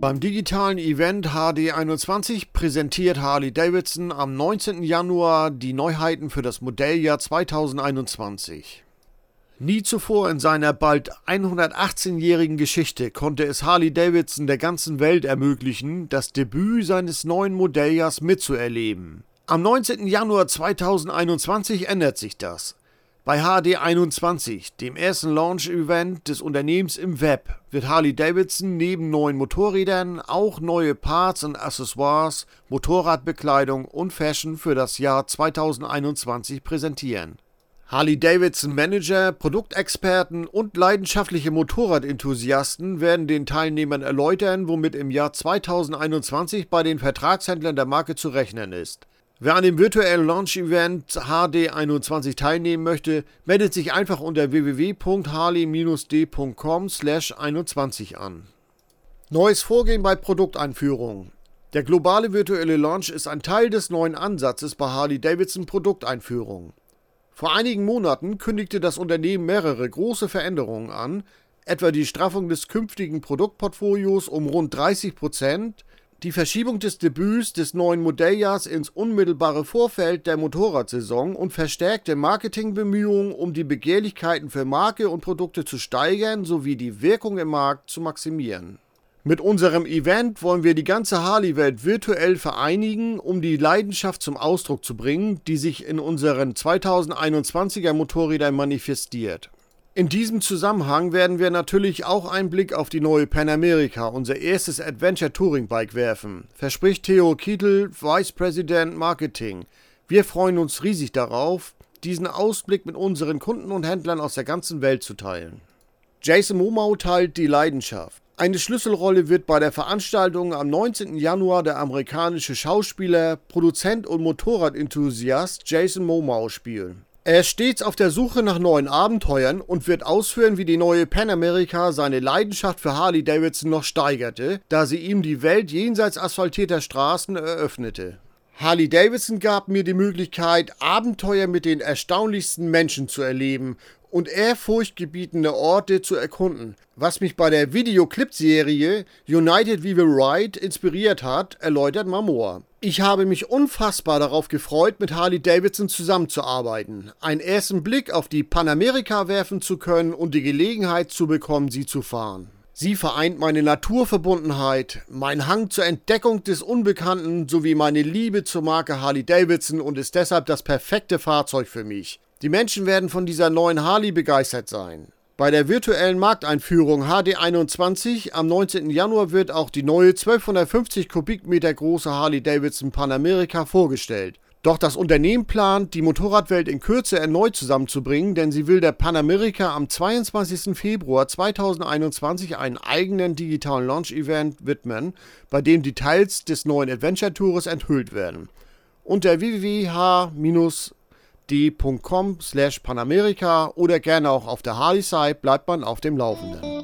Beim digitalen Event HD21 präsentiert Harley Davidson am 19. Januar die Neuheiten für das Modelljahr 2021. Nie zuvor in seiner bald 118-jährigen Geschichte konnte es Harley Davidson der ganzen Welt ermöglichen, das Debüt seines neuen Modelljahrs mitzuerleben. Am 19. Januar 2021 ändert sich das. Bei HD21, dem ersten Launch-Event des Unternehmens im Web, wird Harley Davidson neben neuen Motorrädern auch neue Parts und Accessoires, Motorradbekleidung und Fashion für das Jahr 2021 präsentieren. Harley Davidson Manager, Produktexperten und leidenschaftliche Motorradenthusiasten werden den Teilnehmern erläutern, womit im Jahr 2021 bei den Vertragshändlern der Marke zu rechnen ist. Wer an dem virtuellen Launch-Event HD21 teilnehmen möchte, meldet sich einfach unter www.harley-d.com/21 an. Neues Vorgehen bei Produkteinführungen. Der globale virtuelle Launch ist ein Teil des neuen Ansatzes bei Harley-Davidson Produkteinführungen. Vor einigen Monaten kündigte das Unternehmen mehrere große Veränderungen an, etwa die Straffung des künftigen Produktportfolios um rund 30 Prozent die Verschiebung des Debüts des neuen Modelljahrs ins unmittelbare Vorfeld der Motorradsaison und verstärkte Marketingbemühungen, um die Begehrlichkeiten für Marke und Produkte zu steigern sowie die Wirkung im Markt zu maximieren. Mit unserem Event wollen wir die ganze Harley-Welt virtuell vereinigen, um die Leidenschaft zum Ausdruck zu bringen, die sich in unseren 2021er Motorrädern manifestiert. In diesem Zusammenhang werden wir natürlich auch einen Blick auf die neue Panamerika, unser erstes Adventure Touring Bike werfen, verspricht Theo Kittel, Vice President Marketing. Wir freuen uns riesig darauf, diesen Ausblick mit unseren Kunden und Händlern aus der ganzen Welt zu teilen. Jason Momau teilt die Leidenschaft. Eine Schlüsselrolle wird bei der Veranstaltung am 19. Januar der amerikanische Schauspieler, Produzent und Motorradenthusiast Jason Momau spielen. Er ist stets auf der Suche nach neuen Abenteuern und wird ausführen, wie die neue Pan America seine Leidenschaft für Harley Davidson noch steigerte, da sie ihm die Welt jenseits asphaltierter Straßen eröffnete. Harley Davidson gab mir die Möglichkeit, Abenteuer mit den erstaunlichsten Menschen zu erleben und ehrfurchtgebietende Orte zu erkunden, was mich bei der Videoclip-Serie United We Will Ride inspiriert hat, erläutert Mamor. Ich habe mich unfassbar darauf gefreut, mit Harley Davidson zusammenzuarbeiten, einen ersten Blick auf die Panamerika werfen zu können und die Gelegenheit zu bekommen, sie zu fahren. Sie vereint meine Naturverbundenheit, mein Hang zur Entdeckung des Unbekannten sowie meine Liebe zur Marke Harley Davidson und ist deshalb das perfekte Fahrzeug für mich. Die Menschen werden von dieser neuen Harley begeistert sein. Bei der virtuellen Markteinführung HD21 am 19. Januar wird auch die neue 1250 Kubikmeter große Harley Davidson Panamerika vorgestellt. Doch das Unternehmen plant, die Motorradwelt in Kürze erneut zusammenzubringen, denn sie will der Panamerika am 22. Februar 2021 einen eigenen digitalen Launch-Event widmen, bei dem Details des neuen Adventure Tours enthüllt werden. Unter www.h- d.com slash Panamerika oder gerne auch auf der Harley-Site bleibt man auf dem Laufenden.